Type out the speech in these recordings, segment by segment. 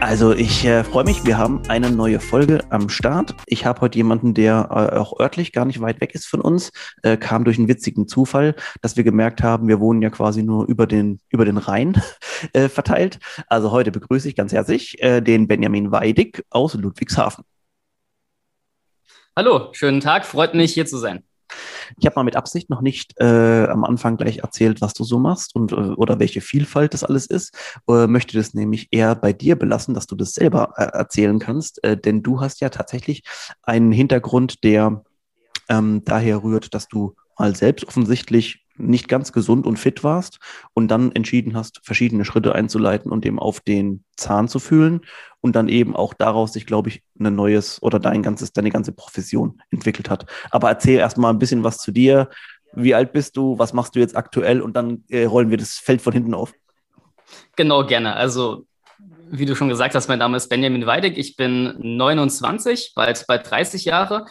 Also ich äh, freue mich, wir haben eine neue Folge am Start. Ich habe heute jemanden, der äh, auch örtlich gar nicht weit weg ist von uns, äh, kam durch einen witzigen Zufall, dass wir gemerkt haben, wir wohnen ja quasi nur über den, über den Rhein äh, verteilt. Also heute begrüße ich ganz herzlich äh, den Benjamin Weidig aus Ludwigshafen. Hallo, schönen Tag, freut mich hier zu sein. Ich habe mal mit Absicht noch nicht äh, am Anfang gleich erzählt, was du so machst und äh, oder welche Vielfalt das alles ist. Äh, möchte das nämlich eher bei dir belassen, dass du das selber äh, erzählen kannst, äh, denn du hast ja tatsächlich einen Hintergrund, der ähm, daher rührt, dass du mal selbst offensichtlich nicht ganz gesund und fit warst und dann entschieden hast, verschiedene Schritte einzuleiten und dem auf den Zahn zu fühlen und dann eben auch daraus sich, glaube ich, ein neues oder dein ganzes, deine ganze Profession entwickelt hat. Aber erzähl erst mal ein bisschen was zu dir. Wie alt bist du? Was machst du jetzt aktuell? Und dann äh, rollen wir das Feld von hinten auf. Genau, gerne. Also, wie du schon gesagt hast, mein Name ist Benjamin Weidig. Ich bin 29, bald, bald 30 Jahre.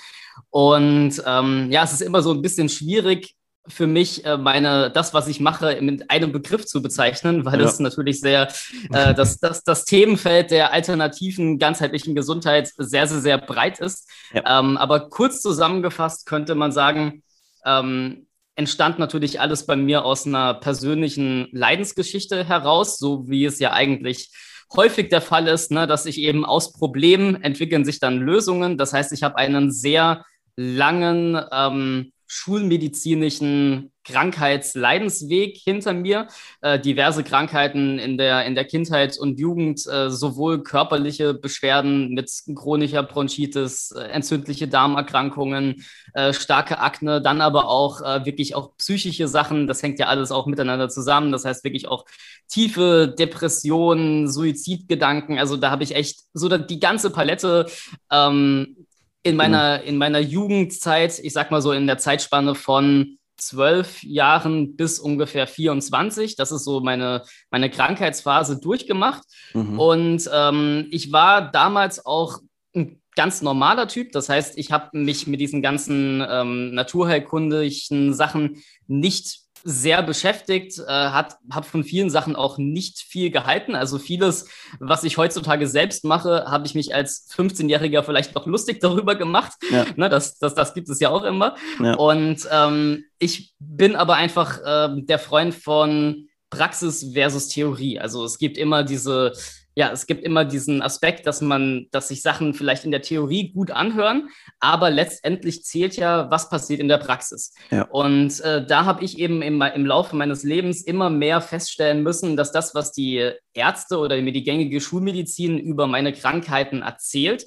Und ähm, ja, es ist immer so ein bisschen schwierig, für mich äh, meine das, was ich mache, mit einem Begriff zu bezeichnen, weil ja. es natürlich sehr äh, das, das, das Themenfeld der alternativen ganzheitlichen Gesundheit sehr, sehr, sehr breit ist. Ja. Ähm, aber kurz zusammengefasst könnte man sagen, ähm, entstand natürlich alles bei mir aus einer persönlichen Leidensgeschichte heraus, so wie es ja eigentlich häufig der Fall ist, ne, dass ich eben aus Problemen entwickeln sich dann Lösungen. Das heißt, ich habe einen sehr langen ähm, schulmedizinischen Krankheitsleidensweg hinter mir. Äh, diverse Krankheiten in der, in der Kindheit und Jugend, äh, sowohl körperliche Beschwerden mit chronischer Bronchitis, äh, entzündliche Darmerkrankungen, äh, starke Akne, dann aber auch äh, wirklich auch psychische Sachen. Das hängt ja alles auch miteinander zusammen. Das heißt wirklich auch tiefe Depressionen, Suizidgedanken. Also da habe ich echt so die ganze Palette ähm, in meiner, in meiner Jugendzeit, ich sag mal so in der Zeitspanne von zwölf Jahren bis ungefähr 24. Das ist so meine, meine Krankheitsphase durchgemacht. Mhm. Und ähm, ich war damals auch ein ganz normaler Typ. Das heißt, ich habe mich mit diesen ganzen ähm, naturheilkundlichen Sachen nicht sehr beschäftigt, äh, hat habe von vielen Sachen auch nicht viel gehalten. Also vieles, was ich heutzutage selbst mache, habe ich mich als 15-Jähriger vielleicht noch lustig darüber gemacht. Ja. Ne, das, das, das gibt es ja auch immer. Ja. Und ähm, ich bin aber einfach äh, der Freund von Praxis versus Theorie. Also es gibt immer diese ja, es gibt immer diesen Aspekt, dass man, dass sich Sachen vielleicht in der Theorie gut anhören, aber letztendlich zählt ja, was passiert in der Praxis. Ja. Und äh, da habe ich eben im, im Laufe meines Lebens immer mehr feststellen müssen, dass das, was die Ärzte oder mir die gängige Schulmedizin über meine Krankheiten erzählt,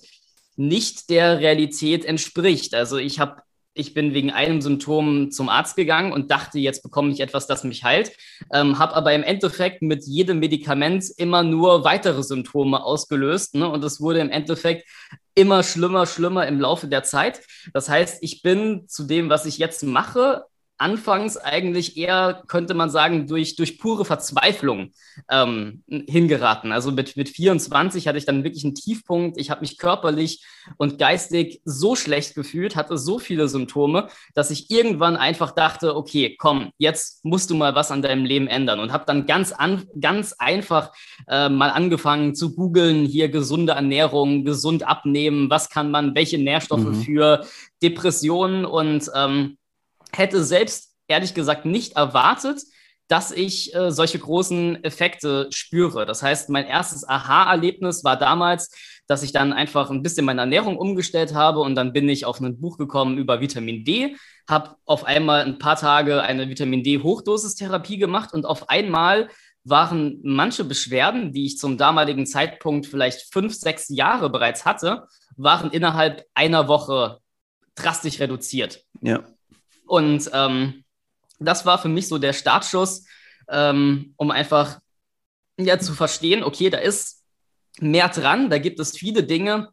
nicht der Realität entspricht. Also ich habe ich bin wegen einem Symptom zum Arzt gegangen und dachte, jetzt bekomme ich etwas, das mich heilt, ähm, habe aber im Endeffekt mit jedem Medikament immer nur weitere Symptome ausgelöst ne? und es wurde im Endeffekt immer schlimmer, schlimmer im Laufe der Zeit. Das heißt, ich bin zu dem, was ich jetzt mache, anfangs eigentlich eher, könnte man sagen, durch, durch pure Verzweiflung ähm, hingeraten. Also mit, mit 24 hatte ich dann wirklich einen Tiefpunkt. Ich habe mich körperlich und geistig so schlecht gefühlt, hatte so viele Symptome, dass ich irgendwann einfach dachte, okay, komm, jetzt musst du mal was an deinem Leben ändern. Und habe dann ganz, an, ganz einfach äh, mal angefangen zu googeln, hier gesunde Ernährung, gesund abnehmen, was kann man, welche Nährstoffe mhm. für Depressionen und ähm, hätte selbst ehrlich gesagt nicht erwartet, dass ich äh, solche großen Effekte spüre. Das heißt, mein erstes Aha-Erlebnis war damals, dass ich dann einfach ein bisschen meine Ernährung umgestellt habe und dann bin ich auf ein Buch gekommen über Vitamin D, habe auf einmal ein paar Tage eine Vitamin D-Hochdosistherapie gemacht und auf einmal waren manche Beschwerden, die ich zum damaligen Zeitpunkt vielleicht fünf, sechs Jahre bereits hatte, waren innerhalb einer Woche drastisch reduziert. Ja. Und ähm, das war für mich so der Startschuss, ähm, um einfach ja, zu verstehen, okay, da ist mehr dran, da gibt es viele Dinge,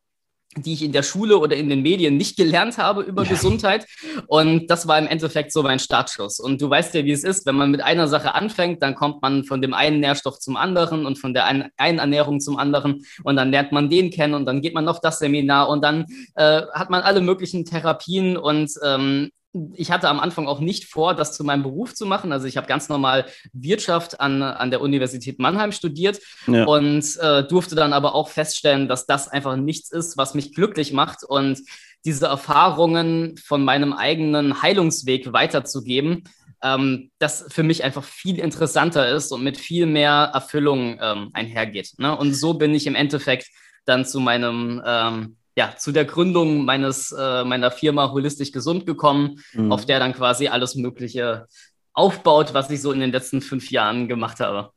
die ich in der Schule oder in den Medien nicht gelernt habe über ja. Gesundheit. Und das war im Endeffekt so mein Startschuss. Und du weißt ja, wie es ist, wenn man mit einer Sache anfängt, dann kommt man von dem einen Nährstoff zum anderen und von der einen Ernährung zum anderen und dann lernt man den kennen und dann geht man auf das Seminar und dann äh, hat man alle möglichen Therapien und ähm, ich hatte am Anfang auch nicht vor, das zu meinem Beruf zu machen. Also ich habe ganz normal Wirtschaft an, an der Universität Mannheim studiert ja. und äh, durfte dann aber auch feststellen, dass das einfach nichts ist, was mich glücklich macht und diese Erfahrungen von meinem eigenen Heilungsweg weiterzugeben, ähm, das für mich einfach viel interessanter ist und mit viel mehr Erfüllung ähm, einhergeht. Ne? Und so bin ich im Endeffekt dann zu meinem ähm, ja, zu der Gründung meines, äh, meiner Firma Holistisch Gesund gekommen, mhm. auf der dann quasi alles Mögliche aufbaut, was ich so in den letzten fünf Jahren gemacht habe.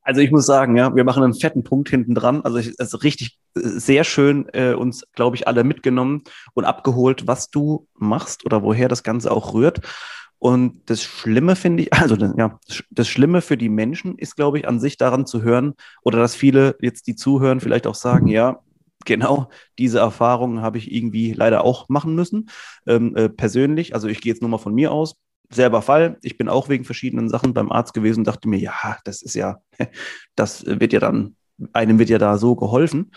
Also ich muss sagen, ja, wir machen einen fetten Punkt hinten dran. Also es ist richtig äh, sehr schön äh, uns, glaube ich, alle mitgenommen und abgeholt, was du machst oder woher das Ganze auch rührt. Und das Schlimme finde ich, also ja, das Schlimme für die Menschen ist, glaube ich, an sich daran zu hören oder dass viele jetzt, die zuhören, vielleicht auch sagen, ja, genau diese Erfahrungen habe ich irgendwie leider auch machen müssen, ähm, äh, persönlich. Also ich gehe jetzt nur mal von mir aus. Selber Fall. Ich bin auch wegen verschiedenen Sachen beim Arzt gewesen und dachte mir, ja, das ist ja, das wird ja dann, einem wird ja da so geholfen.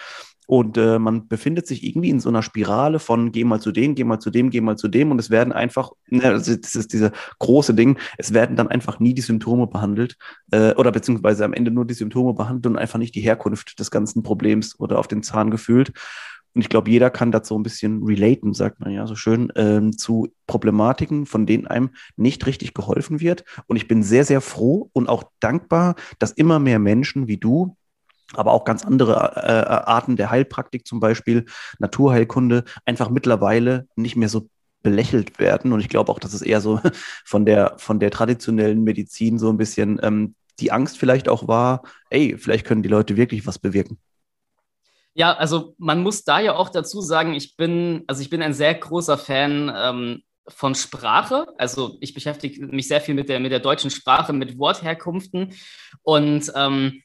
Und äh, man befindet sich irgendwie in so einer Spirale von geh mal zu dem, geh mal zu dem, geh mal zu dem. Und es werden einfach, ne, das ist diese große Ding, es werden dann einfach nie die Symptome behandelt äh, oder beziehungsweise am Ende nur die Symptome behandelt und einfach nicht die Herkunft des ganzen Problems oder auf den Zahn gefühlt. Und ich glaube, jeder kann dazu ein bisschen relaten, sagt man ja so schön, ähm, zu Problematiken, von denen einem nicht richtig geholfen wird. Und ich bin sehr, sehr froh und auch dankbar, dass immer mehr Menschen wie du aber auch ganz andere äh, äh, Arten der Heilpraktik, zum Beispiel Naturheilkunde, einfach mittlerweile nicht mehr so belächelt werden. Und ich glaube auch, dass es eher so von der, von der traditionellen Medizin so ein bisschen ähm, die Angst vielleicht auch war, ey, vielleicht können die Leute wirklich was bewirken. Ja, also man muss da ja auch dazu sagen, ich bin, also ich bin ein sehr großer Fan ähm, von Sprache. Also ich beschäftige mich sehr viel mit der, mit der deutschen Sprache, mit Wortherkunften. Und ähm,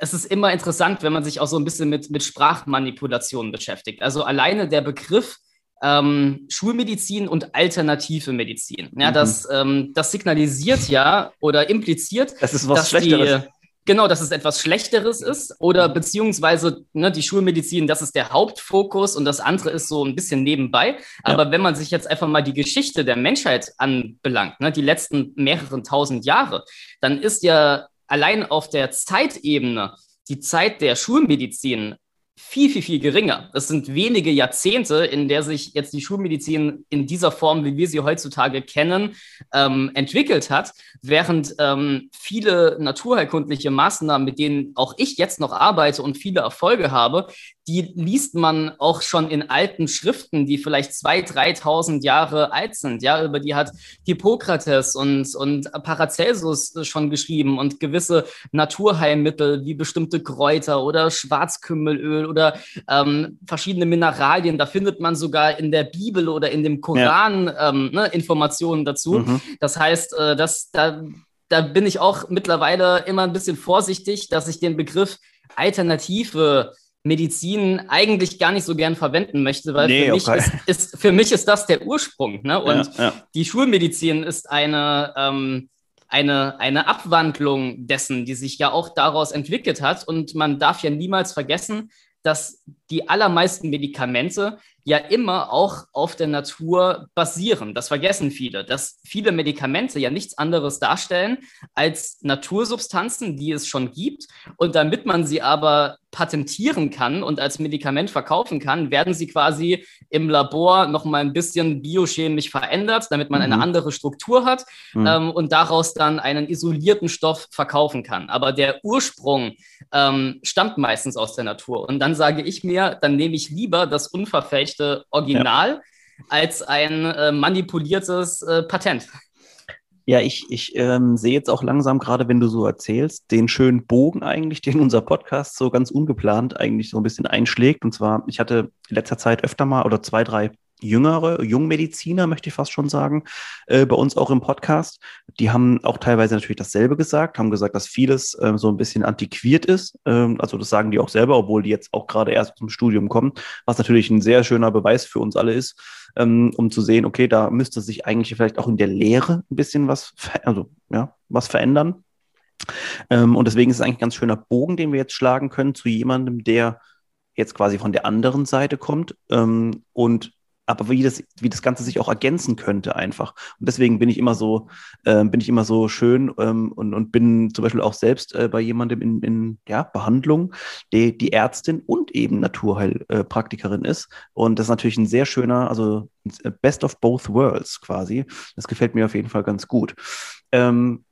es ist immer interessant, wenn man sich auch so ein bisschen mit, mit Sprachmanipulationen beschäftigt. Also alleine der Begriff ähm, Schulmedizin und alternative Medizin. Ja, mhm. das, ähm, das signalisiert ja oder impliziert, das ist was dass Schlechteres. die Genau, dass es etwas Schlechteres ist oder beziehungsweise ne, die Schulmedizin, das ist der Hauptfokus und das andere ist so ein bisschen nebenbei. Aber ja. wenn man sich jetzt einfach mal die Geschichte der Menschheit anbelangt, ne, die letzten mehreren tausend Jahre, dann ist ja allein auf der Zeitebene die Zeit der Schulmedizin viel, viel, viel geringer. Es sind wenige Jahrzehnte, in der sich jetzt die Schulmedizin in dieser Form, wie wir sie heutzutage kennen, ähm, entwickelt hat, während ähm, viele naturheilkundliche Maßnahmen, mit denen auch ich jetzt noch arbeite und viele Erfolge habe, die liest man auch schon in alten Schriften, die vielleicht 2.000, 3.000 Jahre alt sind. Ja, über die hat Hippokrates und, und Paracelsus schon geschrieben und gewisse Naturheilmittel wie bestimmte Kräuter oder Schwarzkümmelöl oder ähm, verschiedene Mineralien. Da findet man sogar in der Bibel oder in dem Koran ja. ähm, ne, Informationen dazu. Mhm. Das heißt, äh, dass da, da bin ich auch mittlerweile immer ein bisschen vorsichtig, dass ich den Begriff Alternative Medizin eigentlich gar nicht so gern verwenden möchte, weil nee, für, mich okay. ist, ist, für mich ist das der Ursprung. Ne? Und ja, ja. die Schulmedizin ist eine, ähm, eine, eine Abwandlung dessen, die sich ja auch daraus entwickelt hat. Und man darf ja niemals vergessen, dass die allermeisten Medikamente ja immer auch auf der Natur basieren. Das vergessen viele, dass viele Medikamente ja nichts anderes darstellen als Natursubstanzen, die es schon gibt. Und damit man sie aber patentieren kann und als Medikament verkaufen kann, werden sie quasi im Labor noch mal ein bisschen biochemisch verändert, damit man mhm. eine andere Struktur hat mhm. ähm, und daraus dann einen isolierten Stoff verkaufen kann. Aber der Ursprung ähm, stammt meistens aus der Natur. Und dann sage ich mir, dann nehme ich lieber das unverfälschte Original ja. als ein äh, manipuliertes äh, Patent. Ja, ich, ich ähm, sehe jetzt auch langsam, gerade wenn du so erzählst, den schönen Bogen eigentlich, den unser Podcast so ganz ungeplant eigentlich so ein bisschen einschlägt. Und zwar, ich hatte in letzter Zeit öfter mal oder zwei, drei jüngere, Jungmediziner, möchte ich fast schon sagen, äh, bei uns auch im Podcast. Die haben auch teilweise natürlich dasselbe gesagt, haben gesagt, dass vieles äh, so ein bisschen antiquiert ist. Ähm, also das sagen die auch selber, obwohl die jetzt auch gerade erst zum Studium kommen, was natürlich ein sehr schöner Beweis für uns alle ist, ähm, um zu sehen, okay, da müsste sich eigentlich vielleicht auch in der Lehre ein bisschen was, also ja, was verändern. Ähm, und deswegen ist es eigentlich ein ganz schöner Bogen, den wir jetzt schlagen können zu jemandem, der jetzt quasi von der anderen Seite kommt ähm, und aber wie das, wie das Ganze sich auch ergänzen könnte einfach. Und deswegen bin ich immer so, äh, bin ich immer so schön ähm, und, und bin zum Beispiel auch selbst äh, bei jemandem in, in ja, Behandlung, die, die Ärztin und eben Naturheilpraktikerin ist. Und das ist natürlich ein sehr schöner, also Best of both worlds quasi. Das gefällt mir auf jeden Fall ganz gut. Ähm,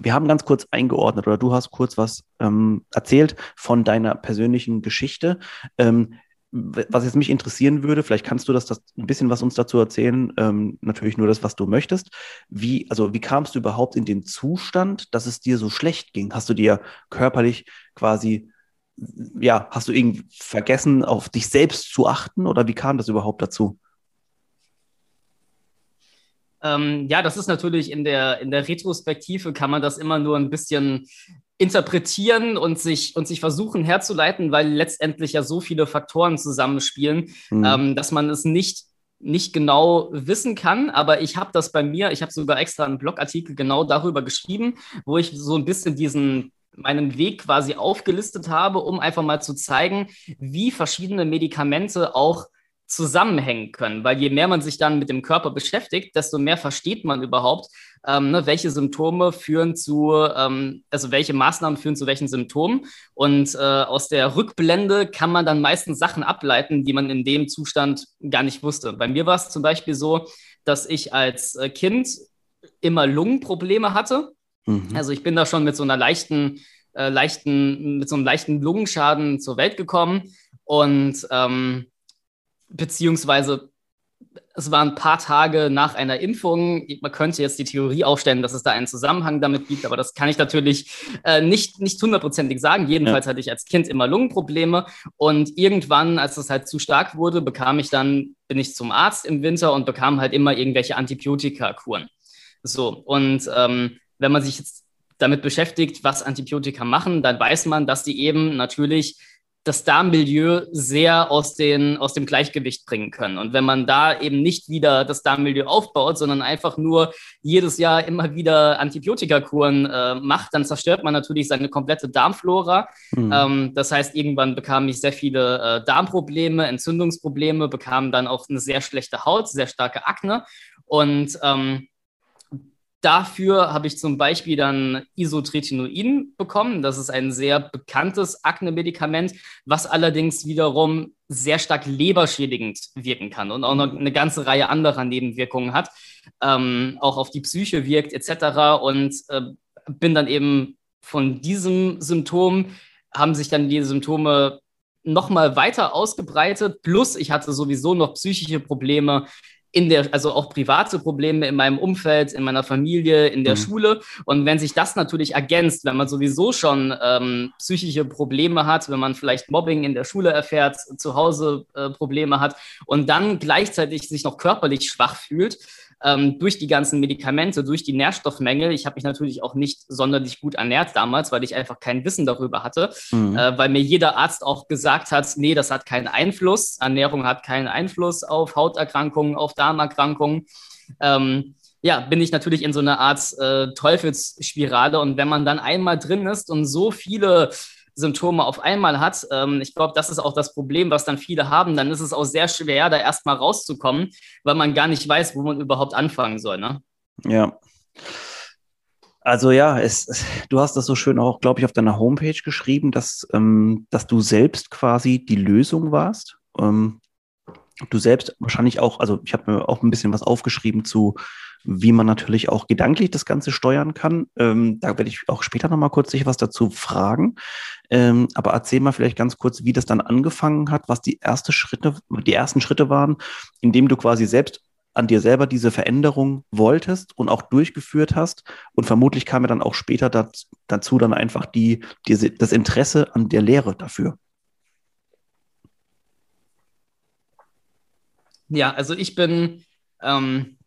wir haben ganz kurz eingeordnet oder du hast kurz was ähm, erzählt von deiner persönlichen Geschichte. Ähm, was jetzt mich interessieren würde, vielleicht kannst du das, das ein bisschen was uns dazu erzählen, ähm, natürlich nur das, was du möchtest. Wie, also wie kamst du überhaupt in den Zustand, dass es dir so schlecht ging? Hast du dir körperlich quasi, ja, hast du irgendwie vergessen, auf dich selbst zu achten oder wie kam das überhaupt dazu? Ähm, ja, das ist natürlich in der, in der Retrospektive kann man das immer nur ein bisschen interpretieren und sich, und sich versuchen herzuleiten, weil letztendlich ja so viele Faktoren zusammenspielen, mhm. ähm, dass man es nicht nicht genau wissen kann, aber ich habe das bei mir, ich habe sogar extra einen Blogartikel genau darüber geschrieben, wo ich so ein bisschen diesen meinen Weg quasi aufgelistet habe, um einfach mal zu zeigen, wie verschiedene Medikamente auch zusammenhängen können, weil je mehr man sich dann mit dem Körper beschäftigt, desto mehr versteht man überhaupt, ähm, ne, welche Symptome führen zu, ähm, also welche Maßnahmen führen zu welchen Symptomen. Und äh, aus der Rückblende kann man dann meistens Sachen ableiten, die man in dem Zustand gar nicht wusste. Bei mir war es zum Beispiel so, dass ich als äh, Kind immer Lungenprobleme hatte. Mhm. Also ich bin da schon mit so einer leichten, äh, leichten, mit so einem leichten Lungenschaden zur Welt gekommen und ähm, beziehungsweise es waren ein paar Tage nach einer Impfung. Man könnte jetzt die Theorie aufstellen, dass es da einen Zusammenhang damit gibt, aber das kann ich natürlich äh, nicht, nicht hundertprozentig sagen. Jedenfalls ja. hatte ich als Kind immer Lungenprobleme und irgendwann, als es halt zu stark wurde, bekam ich dann, bin ich zum Arzt im Winter und bekam halt immer irgendwelche Antibiotika-Kuren. So, und ähm, wenn man sich jetzt damit beschäftigt, was Antibiotika machen, dann weiß man, dass die eben natürlich das Darmmilieu sehr aus, den, aus dem Gleichgewicht bringen können. Und wenn man da eben nicht wieder das Darmmilieu aufbaut, sondern einfach nur jedes Jahr immer wieder Antibiotikakuren äh, macht, dann zerstört man natürlich seine komplette Darmflora. Mhm. Ähm, das heißt, irgendwann bekam ich sehr viele äh, Darmprobleme, Entzündungsprobleme, bekam dann auch eine sehr schlechte Haut, sehr starke Akne. Und ähm, Dafür habe ich zum Beispiel dann Isotretinoin bekommen. Das ist ein sehr bekanntes Akne-Medikament, was allerdings wiederum sehr stark leberschädigend wirken kann und auch noch eine ganze Reihe anderer Nebenwirkungen hat, ähm, auch auf die Psyche wirkt etc. Und äh, bin dann eben von diesem Symptom, haben sich dann die Symptome nochmal weiter ausgebreitet. Plus ich hatte sowieso noch psychische Probleme, in der, also auch private Probleme in meinem Umfeld, in meiner Familie, in der mhm. Schule. Und wenn sich das natürlich ergänzt, wenn man sowieso schon ähm, psychische Probleme hat, wenn man vielleicht Mobbing in der Schule erfährt, zu Hause äh, Probleme hat und dann gleichzeitig sich noch körperlich schwach fühlt, ähm, durch die ganzen Medikamente, durch die Nährstoffmängel. Ich habe mich natürlich auch nicht sonderlich gut ernährt damals, weil ich einfach kein Wissen darüber hatte, mhm. äh, weil mir jeder Arzt auch gesagt hat, nee, das hat keinen Einfluss. Ernährung hat keinen Einfluss auf Hauterkrankungen, auf Darmerkrankungen. Ähm, ja, bin ich natürlich in so einer Art äh, Teufelsspirale. Und wenn man dann einmal drin ist und so viele Symptome auf einmal hat. Ähm, ich glaube, das ist auch das Problem, was dann viele haben. Dann ist es auch sehr schwer, da erstmal rauszukommen, weil man gar nicht weiß, wo man überhaupt anfangen soll. Ne? Ja. Also ja, es, du hast das so schön auch, glaube ich, auf deiner Homepage geschrieben, dass, ähm, dass du selbst quasi die Lösung warst. Ähm, du selbst wahrscheinlich auch, also ich habe mir auch ein bisschen was aufgeschrieben zu wie man natürlich auch gedanklich das Ganze steuern kann. Ähm, da werde ich auch später nochmal kurz sich was dazu fragen. Ähm, aber erzähl mal vielleicht ganz kurz, wie das dann angefangen hat, was die erste Schritte, die ersten Schritte waren, indem du quasi selbst an dir selber diese Veränderung wolltest und auch durchgeführt hast. Und vermutlich kam ja dann auch später dazu dann einfach die, die, das Interesse an der Lehre dafür. Ja, also ich bin, ähm,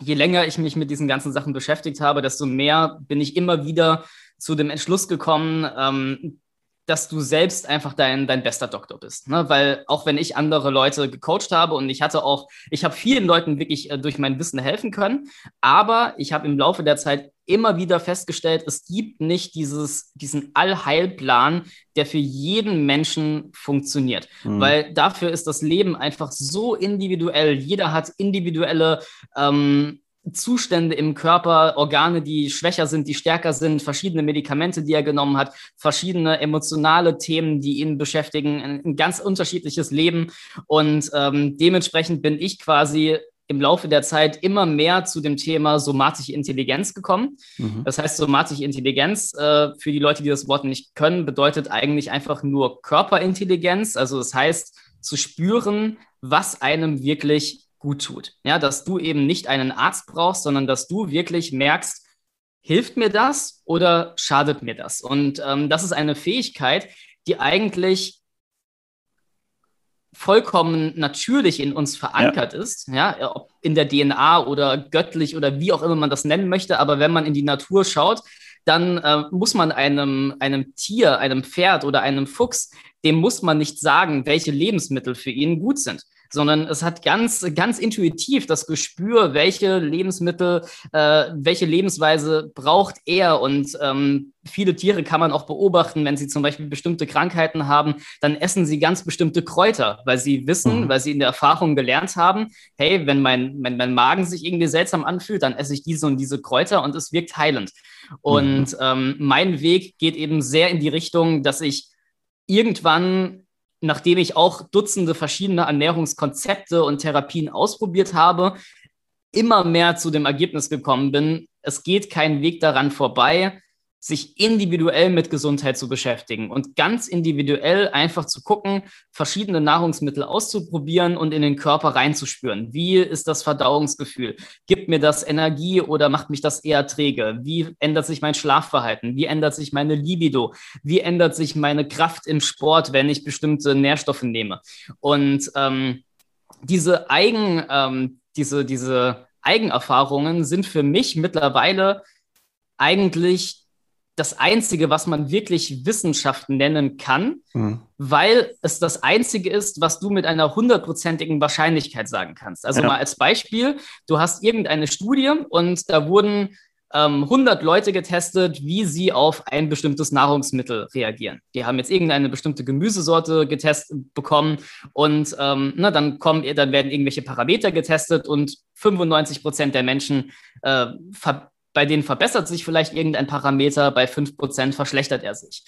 je länger ich mich mit diesen ganzen Sachen beschäftigt habe, desto mehr bin ich immer wieder zu dem Entschluss gekommen, ähm, dass du selbst einfach dein, dein bester Doktor bist. Ne? Weil auch wenn ich andere Leute gecoacht habe und ich hatte auch, ich habe vielen Leuten wirklich äh, durch mein Wissen helfen können, aber ich habe im Laufe der Zeit immer wieder festgestellt, es gibt nicht dieses, diesen Allheilplan, der für jeden Menschen funktioniert. Mhm. Weil dafür ist das Leben einfach so individuell. Jeder hat individuelle ähm, Zustände im Körper, Organe, die schwächer sind, die stärker sind, verschiedene Medikamente, die er genommen hat, verschiedene emotionale Themen, die ihn beschäftigen, ein, ganz unterschiedliches Leben. Und ähm, dementsprechend bin ich quasi im Laufe der Zeit immer mehr zu dem Thema somatische Intelligenz gekommen. Mhm. Das heißt, somatische Intelligenz, äh, für die Leute, die das Wort nicht können, bedeutet eigentlich einfach nur Körperintelligenz. Also das heißt, zu spüren, was einem wirklich gut tut. Ja, dass du eben nicht einen Arzt brauchst, sondern dass du wirklich merkst, hilft mir das oder schadet mir das? Und ähm, das ist eine Fähigkeit, die eigentlich vollkommen natürlich in uns verankert ja. ist, ja, ob in der DNA oder göttlich oder wie auch immer man das nennen möchte, aber wenn man in die Natur schaut, dann äh, muss man einem, einem Tier, einem Pferd oder einem Fuchs, dem muss man nicht sagen, welche Lebensmittel für ihn gut sind sondern es hat ganz, ganz intuitiv das Gespür, welche Lebensmittel, äh, welche Lebensweise braucht er. Und ähm, viele Tiere kann man auch beobachten, wenn sie zum Beispiel bestimmte Krankheiten haben, dann essen sie ganz bestimmte Kräuter, weil sie wissen, mhm. weil sie in der Erfahrung gelernt haben, hey, wenn mein, wenn mein Magen sich irgendwie seltsam anfühlt, dann esse ich diese und diese Kräuter und es wirkt heilend. Und mhm. ähm, mein Weg geht eben sehr in die Richtung, dass ich irgendwann nachdem ich auch Dutzende verschiedene Ernährungskonzepte und Therapien ausprobiert habe, immer mehr zu dem Ergebnis gekommen bin, es geht kein Weg daran vorbei, sich individuell mit Gesundheit zu beschäftigen und ganz individuell einfach zu gucken, verschiedene Nahrungsmittel auszuprobieren und in den Körper reinzuspüren. Wie ist das Verdauungsgefühl? Gibt mir das Energie oder macht mich das eher träge? Wie ändert sich mein Schlafverhalten? Wie ändert sich meine Libido? Wie ändert sich meine Kraft im Sport, wenn ich bestimmte Nährstoffe nehme? Und ähm, diese Eigen, ähm, diese, diese Eigenerfahrungen sind für mich mittlerweile eigentlich das Einzige, was man wirklich Wissenschaft nennen kann, mhm. weil es das Einzige ist, was du mit einer hundertprozentigen Wahrscheinlichkeit sagen kannst. Also ja. mal als Beispiel, du hast irgendeine Studie und da wurden ähm, 100 Leute getestet, wie sie auf ein bestimmtes Nahrungsmittel reagieren. Die haben jetzt irgendeine bestimmte Gemüsesorte getestet bekommen und ähm, na, dann, kommen, dann werden irgendwelche Parameter getestet und 95 Prozent der Menschen äh, ver bei denen verbessert sich vielleicht irgendein Parameter, bei 5% verschlechtert er sich.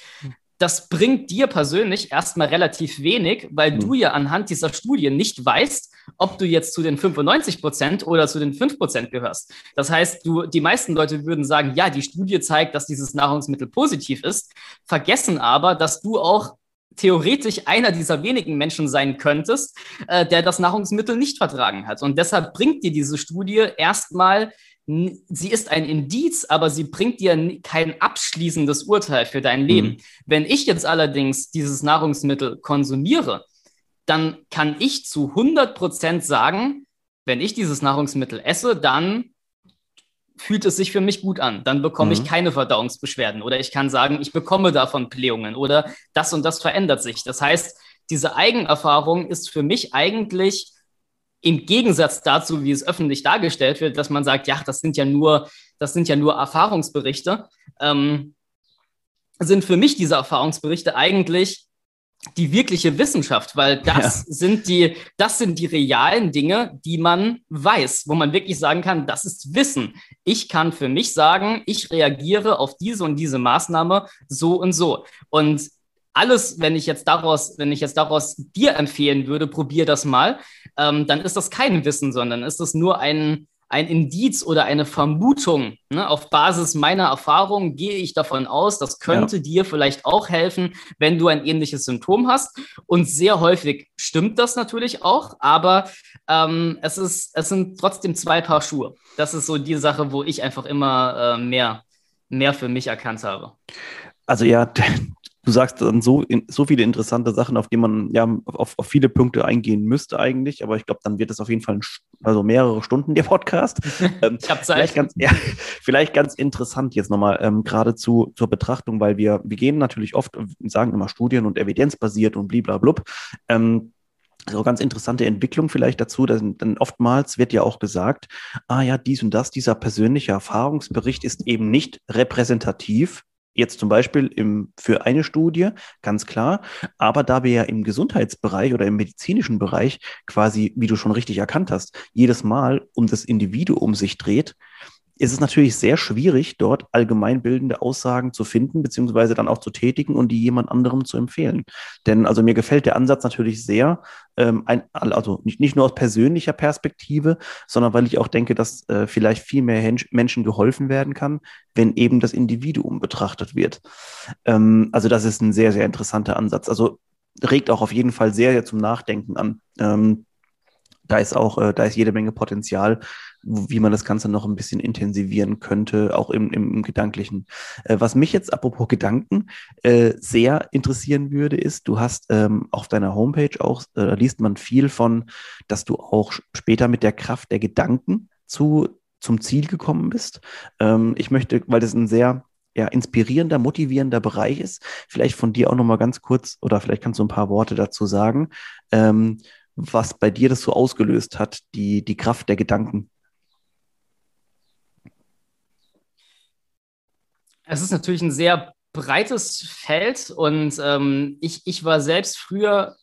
Das bringt dir persönlich erstmal relativ wenig, weil mhm. du ja anhand dieser Studie nicht weißt, ob du jetzt zu den 95% oder zu den 5% gehörst. Das heißt, du, die meisten Leute würden sagen, ja, die Studie zeigt, dass dieses Nahrungsmittel positiv ist, vergessen aber, dass du auch theoretisch einer dieser wenigen Menschen sein könntest, äh, der das Nahrungsmittel nicht vertragen hat. Und deshalb bringt dir diese Studie erstmal sie ist ein Indiz, aber sie bringt dir kein abschließendes Urteil für dein Leben. Mhm. Wenn ich jetzt allerdings dieses Nahrungsmittel konsumiere, dann kann ich zu 100 Prozent sagen, wenn ich dieses Nahrungsmittel esse, dann fühlt es sich für mich gut an. Dann bekomme mhm. ich keine Verdauungsbeschwerden oder ich kann sagen, ich bekomme davon Blähungen oder das und das verändert sich. Das heißt, diese Eigenerfahrung ist für mich eigentlich im Gegensatz dazu, wie es öffentlich dargestellt wird, dass man sagt, ja, das sind ja nur, das sind ja nur Erfahrungsberichte, ähm, sind für mich diese Erfahrungsberichte eigentlich die wirkliche Wissenschaft, weil das ja. sind die, das sind die realen Dinge, die man weiß, wo man wirklich sagen kann, das ist Wissen. Ich kann für mich sagen, ich reagiere auf diese und diese Maßnahme so und so. Und alles, wenn ich jetzt daraus, wenn ich jetzt daraus dir empfehlen würde, probier das mal, ähm, dann ist das kein Wissen, sondern ist das nur ein, ein Indiz oder eine Vermutung. Ne? Auf Basis meiner Erfahrung gehe ich davon aus, das könnte ja. dir vielleicht auch helfen, wenn du ein ähnliches Symptom hast. Und sehr häufig stimmt das natürlich auch, aber ähm, es, ist, es sind trotzdem zwei Paar Schuhe. Das ist so die Sache, wo ich einfach immer äh, mehr, mehr für mich erkannt habe. Also ja, du sagst dann so, so viele interessante Sachen, auf die man ja auf, auf viele Punkte eingehen müsste eigentlich, aber ich glaube, dann wird es auf jeden Fall also mehrere Stunden der Podcast. Ähm, ich habe Zeit. Vielleicht ganz, ja, vielleicht ganz interessant jetzt nochmal ähm, gerade zu, zur Betrachtung, weil wir, wir gehen natürlich oft, sagen immer Studien und evidenzbasiert und bliblablub. Ähm, so ganz interessante Entwicklung vielleicht dazu, denn, denn, oftmals wird ja auch gesagt, ah ja, dies und das, dieser persönliche Erfahrungsbericht ist eben nicht repräsentativ Jetzt zum Beispiel im, für eine Studie, ganz klar. Aber da wir ja im Gesundheitsbereich oder im medizinischen Bereich quasi, wie du schon richtig erkannt hast, jedes Mal um das Individuum sich dreht, ist es natürlich sehr schwierig, dort allgemeinbildende Aussagen zu finden, beziehungsweise dann auch zu tätigen und die jemand anderem zu empfehlen. Denn also mir gefällt der Ansatz natürlich sehr, ähm, ein, also nicht, nicht nur aus persönlicher Perspektive, sondern weil ich auch denke, dass äh, vielleicht viel mehr Hen Menschen geholfen werden kann, wenn eben das Individuum betrachtet wird. Ähm, also das ist ein sehr, sehr interessanter Ansatz. Also regt auch auf jeden Fall sehr, sehr zum Nachdenken an. Ähm, da ist auch, äh, da ist jede Menge Potenzial, wie man das Ganze noch ein bisschen intensivieren könnte, auch im, im, im Gedanklichen. Äh, was mich jetzt, apropos Gedanken, äh, sehr interessieren würde, ist, du hast ähm, auf deiner Homepage auch, äh, liest man viel von, dass du auch später mit der Kraft der Gedanken zu, zum Ziel gekommen bist. Ähm, ich möchte, weil das ein sehr ja, inspirierender, motivierender Bereich ist, vielleicht von dir auch nochmal ganz kurz oder vielleicht kannst du ein paar Worte dazu sagen, ähm, was bei dir das so ausgelöst hat, die, die Kraft der Gedanken. Es ist natürlich ein sehr breites Feld und ähm, ich, ich war selbst früher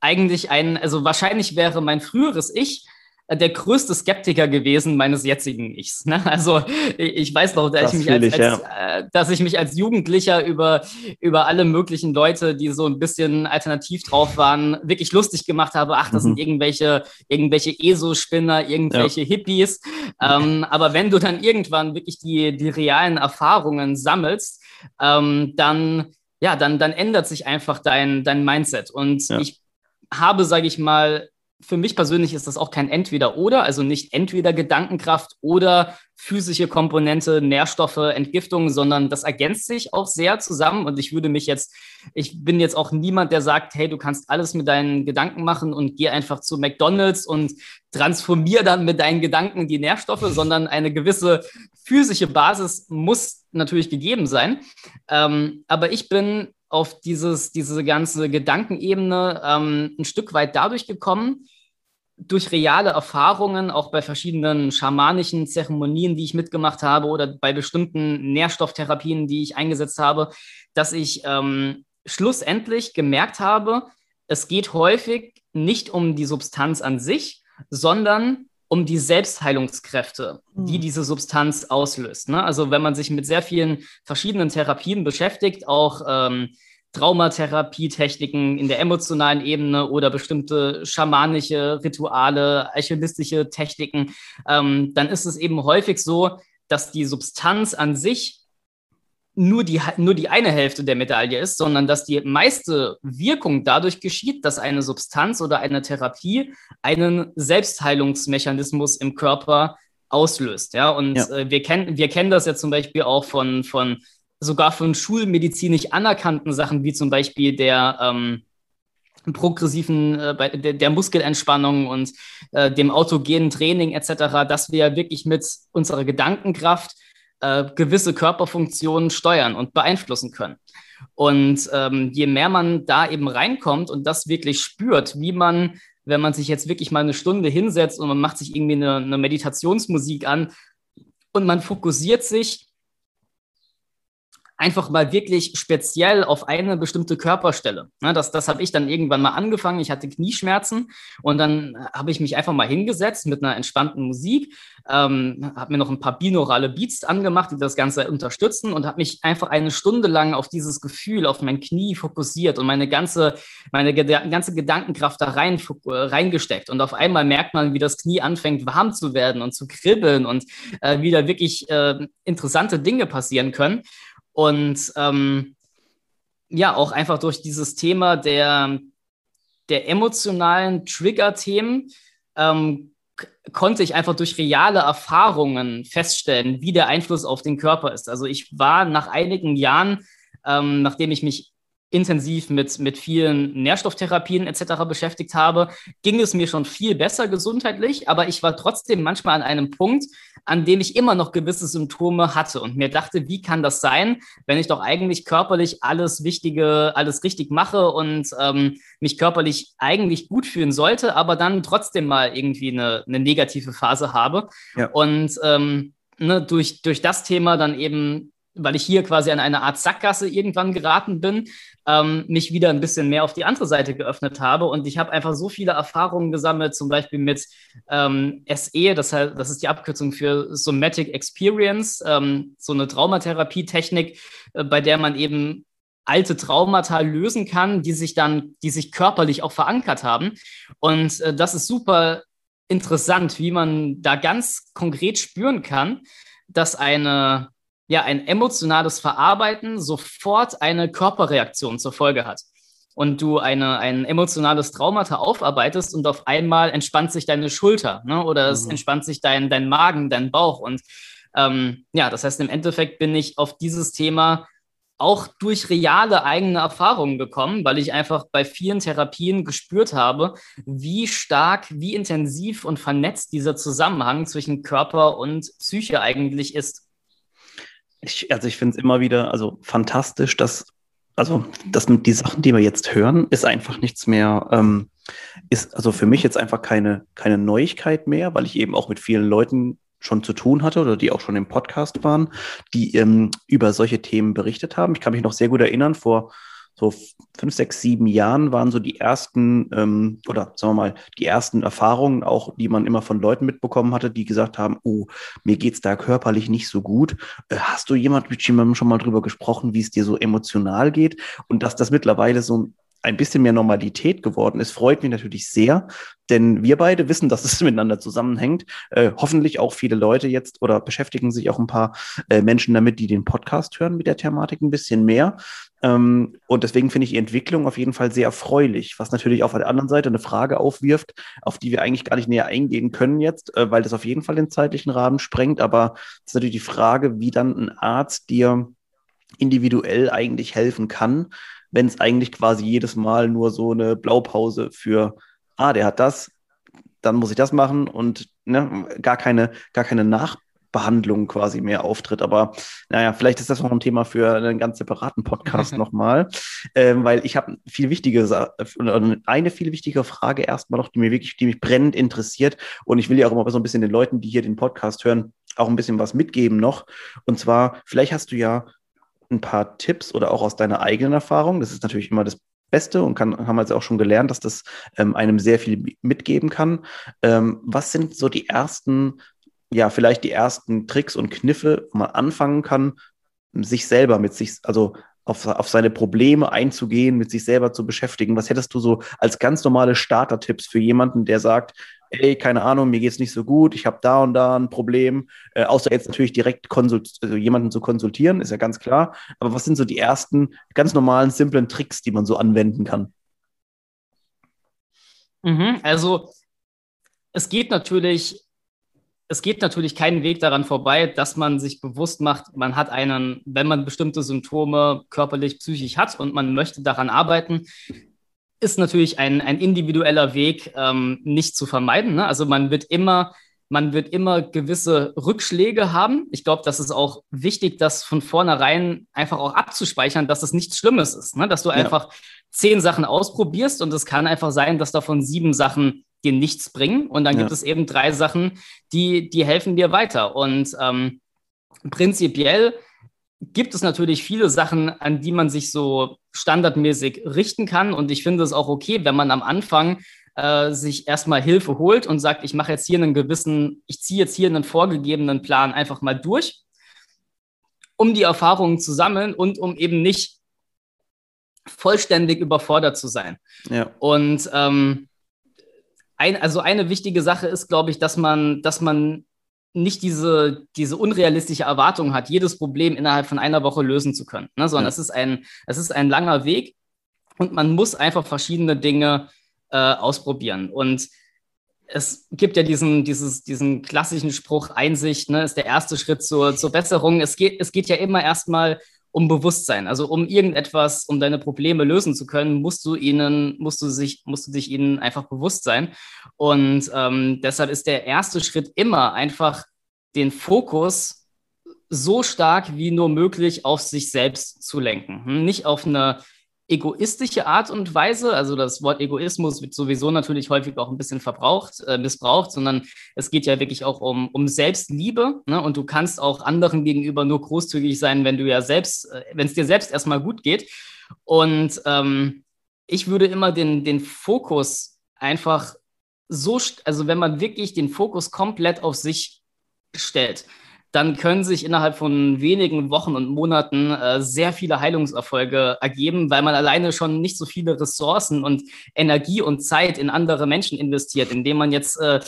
eigentlich ein, also wahrscheinlich wäre mein früheres Ich der größte Skeptiker gewesen meines jetzigen Ichs. Ne? Also ich weiß noch, dass ich, mich als, ich, als ja. äh, dass ich mich als Jugendlicher über, über alle möglichen Leute, die so ein bisschen alternativ drauf waren, wirklich lustig gemacht habe. Ach, das mhm. sind irgendwelche, irgendwelche ESO-Spinner, irgendwelche ja. Hippies. Ähm, aber wenn du dann irgendwann wirklich die, die realen Erfahrungen sammelst, ähm, dann, ja, dann, dann ändert sich einfach dein, dein Mindset. Und ja. ich habe, sage ich mal, für mich persönlich ist das auch kein Entweder-Oder, also nicht entweder Gedankenkraft oder physische Komponente, Nährstoffe, Entgiftung, sondern das ergänzt sich auch sehr zusammen. Und ich würde mich jetzt, ich bin jetzt auch niemand, der sagt, hey, du kannst alles mit deinen Gedanken machen und geh einfach zu McDonalds und transformier dann mit deinen Gedanken die Nährstoffe, sondern eine gewisse physische Basis muss natürlich gegeben sein. Ähm, aber ich bin auf dieses, diese ganze Gedankenebene ähm, ein Stück weit dadurch gekommen, durch reale Erfahrungen, auch bei verschiedenen schamanischen Zeremonien, die ich mitgemacht habe oder bei bestimmten Nährstofftherapien, die ich eingesetzt habe, dass ich ähm, schlussendlich gemerkt habe, es geht häufig nicht um die Substanz an sich, sondern um die Selbstheilungskräfte, die hm. diese Substanz auslöst. Ne? Also wenn man sich mit sehr vielen verschiedenen Therapien beschäftigt, auch ähm, Traumatherapie-Techniken in der emotionalen Ebene oder bestimmte schamanische Rituale, alchemistische Techniken, ähm, dann ist es eben häufig so, dass die Substanz an sich nur die, nur die eine Hälfte der Medaille ist, sondern dass die meiste Wirkung dadurch geschieht, dass eine Substanz oder eine Therapie einen Selbstheilungsmechanismus im Körper auslöst. Ja, und ja. Äh, wir, kennen, wir kennen das ja zum Beispiel auch von, von sogar von schulmedizinisch anerkannten Sachen, wie zum Beispiel der ähm, progressiven, äh, der, der, Muskelentspannung und äh, dem autogenen Training etc., dass wir wirklich mit unserer Gedankenkraft äh, gewisse Körperfunktionen steuern und beeinflussen können. Und ähm, je mehr man da eben reinkommt und das wirklich spürt, wie man, wenn man sich jetzt wirklich mal eine Stunde hinsetzt und man macht sich irgendwie eine, eine Meditationsmusik an und man fokussiert sich einfach mal wirklich speziell auf eine bestimmte Körperstelle. Ne, das das habe ich dann irgendwann mal angefangen. Ich hatte Knieschmerzen und dann habe ich mich einfach mal hingesetzt mit einer entspannten Musik, ähm, habe mir noch ein paar binaurale Beats angemacht, die das Ganze unterstützen und habe mich einfach eine Stunde lang auf dieses Gefühl, auf mein Knie fokussiert und meine ganze, meine ganze Gedankenkraft da rein, reingesteckt. Und auf einmal merkt man, wie das Knie anfängt warm zu werden und zu kribbeln und äh, wieder wirklich äh, interessante Dinge passieren können. Und ähm, ja, auch einfach durch dieses Thema der, der emotionalen Trigger-Themen ähm, konnte ich einfach durch reale Erfahrungen feststellen, wie der Einfluss auf den Körper ist. Also ich war nach einigen Jahren ähm, nachdem ich mich intensiv mit, mit vielen Nährstofftherapien etc. beschäftigt habe, ging es mir schon viel besser gesundheitlich, aber ich war trotzdem manchmal an einem Punkt, an dem ich immer noch gewisse Symptome hatte und mir dachte, wie kann das sein, wenn ich doch eigentlich körperlich alles Wichtige, alles richtig mache und ähm, mich körperlich eigentlich gut fühlen sollte, aber dann trotzdem mal irgendwie eine, eine negative Phase habe. Ja. Und ähm, ne, durch, durch das Thema dann eben weil ich hier quasi an eine Art Sackgasse irgendwann geraten bin, ähm, mich wieder ein bisschen mehr auf die andere Seite geöffnet habe. Und ich habe einfach so viele Erfahrungen gesammelt, zum Beispiel mit ähm, SE, das, heißt, das ist die Abkürzung für Somatic Experience, ähm, so eine Traumatherapie-Technik, äh, bei der man eben alte Traumata lösen kann, die sich dann, die sich körperlich auch verankert haben. Und äh, das ist super interessant, wie man da ganz konkret spüren kann, dass eine ja ein emotionales Verarbeiten sofort eine Körperreaktion zur Folge hat. Und du eine, ein emotionales Traumata aufarbeitest und auf einmal entspannt sich deine Schulter ne? oder mhm. es entspannt sich dein, dein Magen, dein Bauch. Und ähm, ja, das heißt, im Endeffekt bin ich auf dieses Thema auch durch reale eigene Erfahrungen gekommen, weil ich einfach bei vielen Therapien gespürt habe, wie stark, wie intensiv und vernetzt dieser Zusammenhang zwischen Körper und Psyche eigentlich ist. Ich, also ich finde es immer wieder also fantastisch, dass also das mit die Sachen, die wir jetzt hören, ist einfach nichts mehr, ähm, ist also für mich jetzt einfach keine, keine Neuigkeit mehr, weil ich eben auch mit vielen Leuten schon zu tun hatte oder die auch schon im Podcast waren, die ähm, über solche Themen berichtet haben. Ich kann mich noch sehr gut erinnern, vor so fünf, sechs, sieben Jahren waren so die ersten ähm, oder sagen wir mal die ersten Erfahrungen auch, die man immer von Leuten mitbekommen hatte, die gesagt haben, oh, mir geht's da körperlich nicht so gut. Äh, hast du jemand mit jemandem schon mal drüber gesprochen, wie es dir so emotional geht? Und dass das mittlerweile so ein bisschen mehr Normalität geworden ist, freut mich natürlich sehr, denn wir beide wissen, dass es miteinander zusammenhängt. Äh, hoffentlich auch viele Leute jetzt oder beschäftigen sich auch ein paar äh, Menschen damit, die den Podcast hören mit der Thematik ein bisschen mehr. Ähm, und deswegen finde ich die Entwicklung auf jeden Fall sehr erfreulich, was natürlich auf der anderen Seite eine Frage aufwirft, auf die wir eigentlich gar nicht näher eingehen können jetzt, äh, weil das auf jeden Fall den zeitlichen Rahmen sprengt. Aber es ist natürlich die Frage, wie dann ein Arzt dir individuell eigentlich helfen kann, wenn es eigentlich quasi jedes Mal nur so eine Blaupause für, ah, der hat das, dann muss ich das machen und ne, gar keine, gar keine Nachbehandlung quasi mehr auftritt. Aber naja, vielleicht ist das noch ein Thema für einen ganz separaten Podcast nochmal, ähm, weil ich habe viel wichtige, eine viel wichtige Frage erstmal noch, die mir wirklich, die mich brennend interessiert. Und ich will ja auch immer so ein bisschen den Leuten, die hier den Podcast hören, auch ein bisschen was mitgeben noch. Und zwar, vielleicht hast du ja ein paar Tipps oder auch aus deiner eigenen Erfahrung. Das ist natürlich immer das Beste und kann, haben wir jetzt auch schon gelernt, dass das ähm, einem sehr viel mitgeben kann. Ähm, was sind so die ersten, ja, vielleicht die ersten Tricks und Kniffe, wo man anfangen kann, sich selber mit sich, also auf, auf seine Probleme einzugehen, mit sich selber zu beschäftigen. Was hättest du so als ganz normale Starter-Tipps für jemanden, der sagt, ey, keine Ahnung, mir geht es nicht so gut, ich habe da und da ein Problem, äh, außer jetzt natürlich direkt also jemanden zu konsultieren, ist ja ganz klar. Aber was sind so die ersten ganz normalen, simplen Tricks, die man so anwenden kann? Mhm, also es geht natürlich, es geht natürlich keinen Weg daran vorbei, dass man sich bewusst macht, man hat einen, wenn man bestimmte Symptome körperlich, psychisch hat und man möchte daran arbeiten, ist natürlich ein, ein individueller Weg ähm, nicht zu vermeiden. Ne? Also man wird immer, man wird immer gewisse Rückschläge haben. Ich glaube, das ist auch wichtig, das von vornherein einfach auch abzuspeichern, dass es nichts Schlimmes ist. Ne? Dass du ja. einfach zehn Sachen ausprobierst und es kann einfach sein, dass davon sieben Sachen dir nichts bringen. Und dann ja. gibt es eben drei Sachen, die, die helfen dir weiter. Und ähm, prinzipiell gibt es natürlich viele Sachen, an die man sich so standardmäßig richten kann. Und ich finde es auch okay, wenn man am Anfang äh, sich erstmal Hilfe holt und sagt, ich mache jetzt hier einen gewissen, ich ziehe jetzt hier einen vorgegebenen Plan einfach mal durch, um die Erfahrungen zu sammeln und um eben nicht vollständig überfordert zu sein. Ja. Und ähm, ein, also eine wichtige Sache ist, glaube ich, dass man, dass man nicht diese, diese unrealistische Erwartung hat, jedes Problem innerhalb von einer Woche lösen zu können, ne? sondern ja. es, ist ein, es ist ein langer Weg und man muss einfach verschiedene Dinge äh, ausprobieren. Und es gibt ja diesen, dieses, diesen klassischen Spruch, Einsicht ne, ist der erste Schritt zur, zur Besserung. Es geht, es geht ja immer erstmal um Bewusstsein. Also um irgendetwas, um deine Probleme lösen zu können, musst du ihnen, musst du sich, musst du dich ihnen einfach bewusst sein. Und ähm, deshalb ist der erste Schritt immer einfach den Fokus so stark wie nur möglich auf sich selbst zu lenken. Hm, nicht auf eine egoistische Art und Weise, also das Wort Egoismus wird sowieso natürlich häufig auch ein bisschen verbraucht, äh, missbraucht, sondern es geht ja wirklich auch um, um Selbstliebe ne? und du kannst auch anderen gegenüber nur großzügig sein, wenn du ja selbst, äh, wenn es dir selbst erstmal gut geht. Und ähm, ich würde immer den, den Fokus einfach so, also wenn man wirklich den Fokus komplett auf sich stellt, dann können sich innerhalb von wenigen Wochen und Monaten äh, sehr viele Heilungserfolge ergeben, weil man alleine schon nicht so viele Ressourcen und Energie und Zeit in andere Menschen investiert, indem man jetzt äh,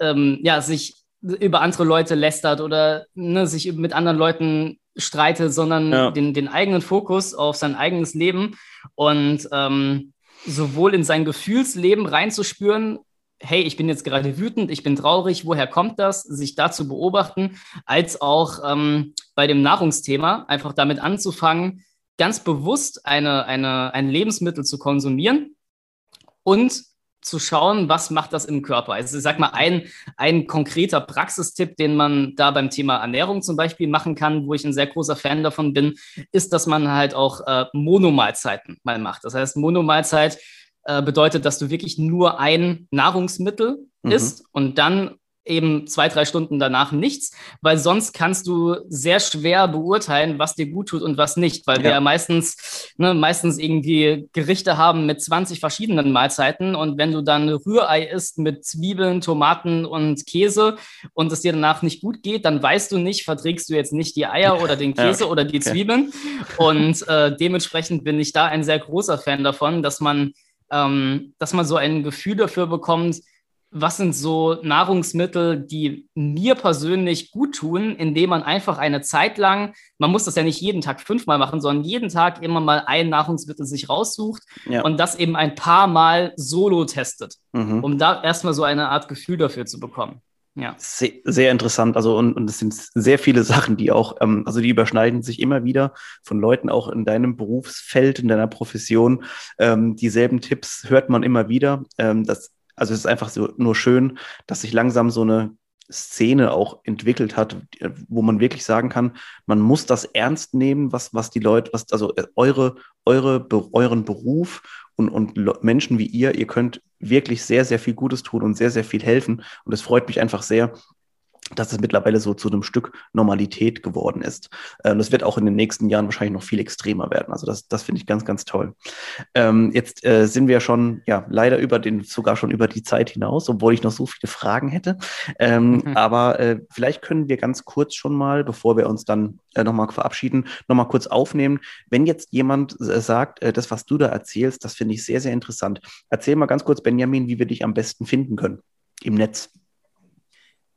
ähm, ja, sich über andere Leute lästert oder ne, sich mit anderen Leuten streitet, sondern ja. den, den eigenen Fokus auf sein eigenes Leben und ähm, sowohl in sein Gefühlsleben reinzuspüren, hey, ich bin jetzt gerade wütend, ich bin traurig, woher kommt das, sich dazu beobachten, als auch ähm, bei dem Nahrungsthema einfach damit anzufangen, ganz bewusst eine, eine, ein Lebensmittel zu konsumieren und zu schauen, was macht das im Körper. Also ich sag mal, ein, ein konkreter Praxistipp, den man da beim Thema Ernährung zum Beispiel machen kann, wo ich ein sehr großer Fan davon bin, ist, dass man halt auch äh, Monomahlzeiten mal macht. Das heißt, Monomahlzeit äh, bedeutet, dass du wirklich nur ein Nahrungsmittel mhm. isst und dann eben zwei, drei Stunden danach nichts, weil sonst kannst du sehr schwer beurteilen, was dir gut tut und was nicht, weil ja. wir ja meistens, ne, meistens irgendwie Gerichte haben mit 20 verschiedenen Mahlzeiten und wenn du dann Rührei isst mit Zwiebeln, Tomaten und Käse und es dir danach nicht gut geht, dann weißt du nicht, verträgst du jetzt nicht die Eier oder den Käse ja. oder die Zwiebeln und äh, dementsprechend bin ich da ein sehr großer Fan davon, dass man ähm, dass man so ein Gefühl dafür bekommt, was sind so Nahrungsmittel, die mir persönlich gut tun, indem man einfach eine Zeit lang, man muss das ja nicht jeden Tag fünfmal machen, sondern jeden Tag immer mal ein Nahrungsmittel sich raussucht ja. und das eben ein paar Mal solo testet, mhm. um da erstmal so eine Art Gefühl dafür zu bekommen. Ja. Sehr, sehr, interessant. Also, und, und es sind sehr viele Sachen, die auch, ähm, also die überschneiden sich immer wieder von Leuten auch in deinem Berufsfeld, in deiner Profession. Ähm, dieselben Tipps hört man immer wieder. Ähm, das, also es ist einfach so nur schön, dass sich langsam so eine Szene auch entwickelt hat, wo man wirklich sagen kann, man muss das ernst nehmen, was, was die Leute, was, also äh, eure, eure, euren Beruf und, und Menschen wie ihr, ihr könnt wirklich sehr, sehr viel Gutes tun und sehr, sehr viel helfen. Und es freut mich einfach sehr, dass es mittlerweile so zu einem Stück Normalität geworden ist. Und das wird auch in den nächsten Jahren wahrscheinlich noch viel extremer werden. Also das, das finde ich ganz, ganz toll. Ähm, jetzt äh, sind wir schon, ja, leider über den, sogar schon über die Zeit hinaus, obwohl ich noch so viele Fragen hätte. Ähm, mhm. Aber äh, vielleicht können wir ganz kurz schon mal, bevor wir uns dann äh, nochmal verabschieden, nochmal kurz aufnehmen. Wenn jetzt jemand äh, sagt, äh, das, was du da erzählst, das finde ich sehr, sehr interessant. Erzähl mal ganz kurz, Benjamin, wie wir dich am besten finden können im Netz.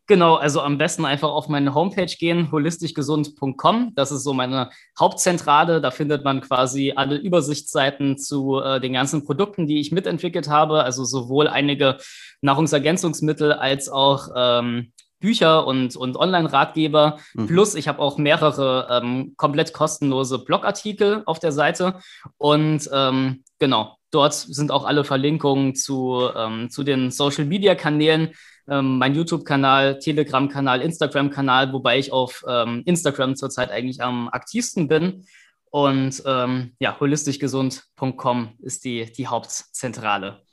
Genau, also am besten einfach auf meine Homepage gehen, holistischgesund.com. Das ist so meine Hauptzentrale. Da findet man quasi alle Übersichtsseiten zu äh, den ganzen Produkten, die ich mitentwickelt habe. Also sowohl einige Nahrungsergänzungsmittel als auch ähm, Bücher und, und Online-Ratgeber. Mhm. Plus, ich habe auch mehrere ähm, komplett kostenlose Blogartikel auf der Seite. Und ähm, genau, dort sind auch alle Verlinkungen zu, ähm, zu den Social-Media-Kanälen ähm, mein YouTube-Kanal, Telegram-Kanal, Instagram-Kanal, wobei ich auf ähm, Instagram zurzeit eigentlich am aktivsten bin. Und ähm, ja, holistischgesund.com ist die, die Hauptzentrale.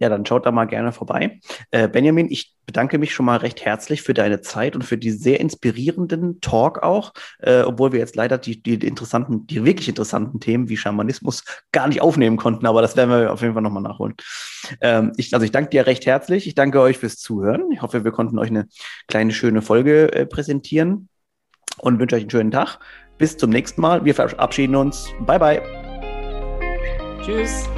Ja, dann schaut da mal gerne vorbei. Äh, Benjamin, ich bedanke mich schon mal recht herzlich für deine Zeit und für die sehr inspirierenden Talk auch, äh, obwohl wir jetzt leider die, die interessanten, die wirklich interessanten Themen wie Schamanismus gar nicht aufnehmen konnten, aber das werden wir auf jeden Fall nochmal nachholen. Ähm, ich, also ich danke dir recht herzlich. Ich danke euch fürs Zuhören. Ich hoffe, wir konnten euch eine kleine, schöne Folge äh, präsentieren und wünsche euch einen schönen Tag. Bis zum nächsten Mal. Wir verabschieden uns. Bye, bye. Tschüss.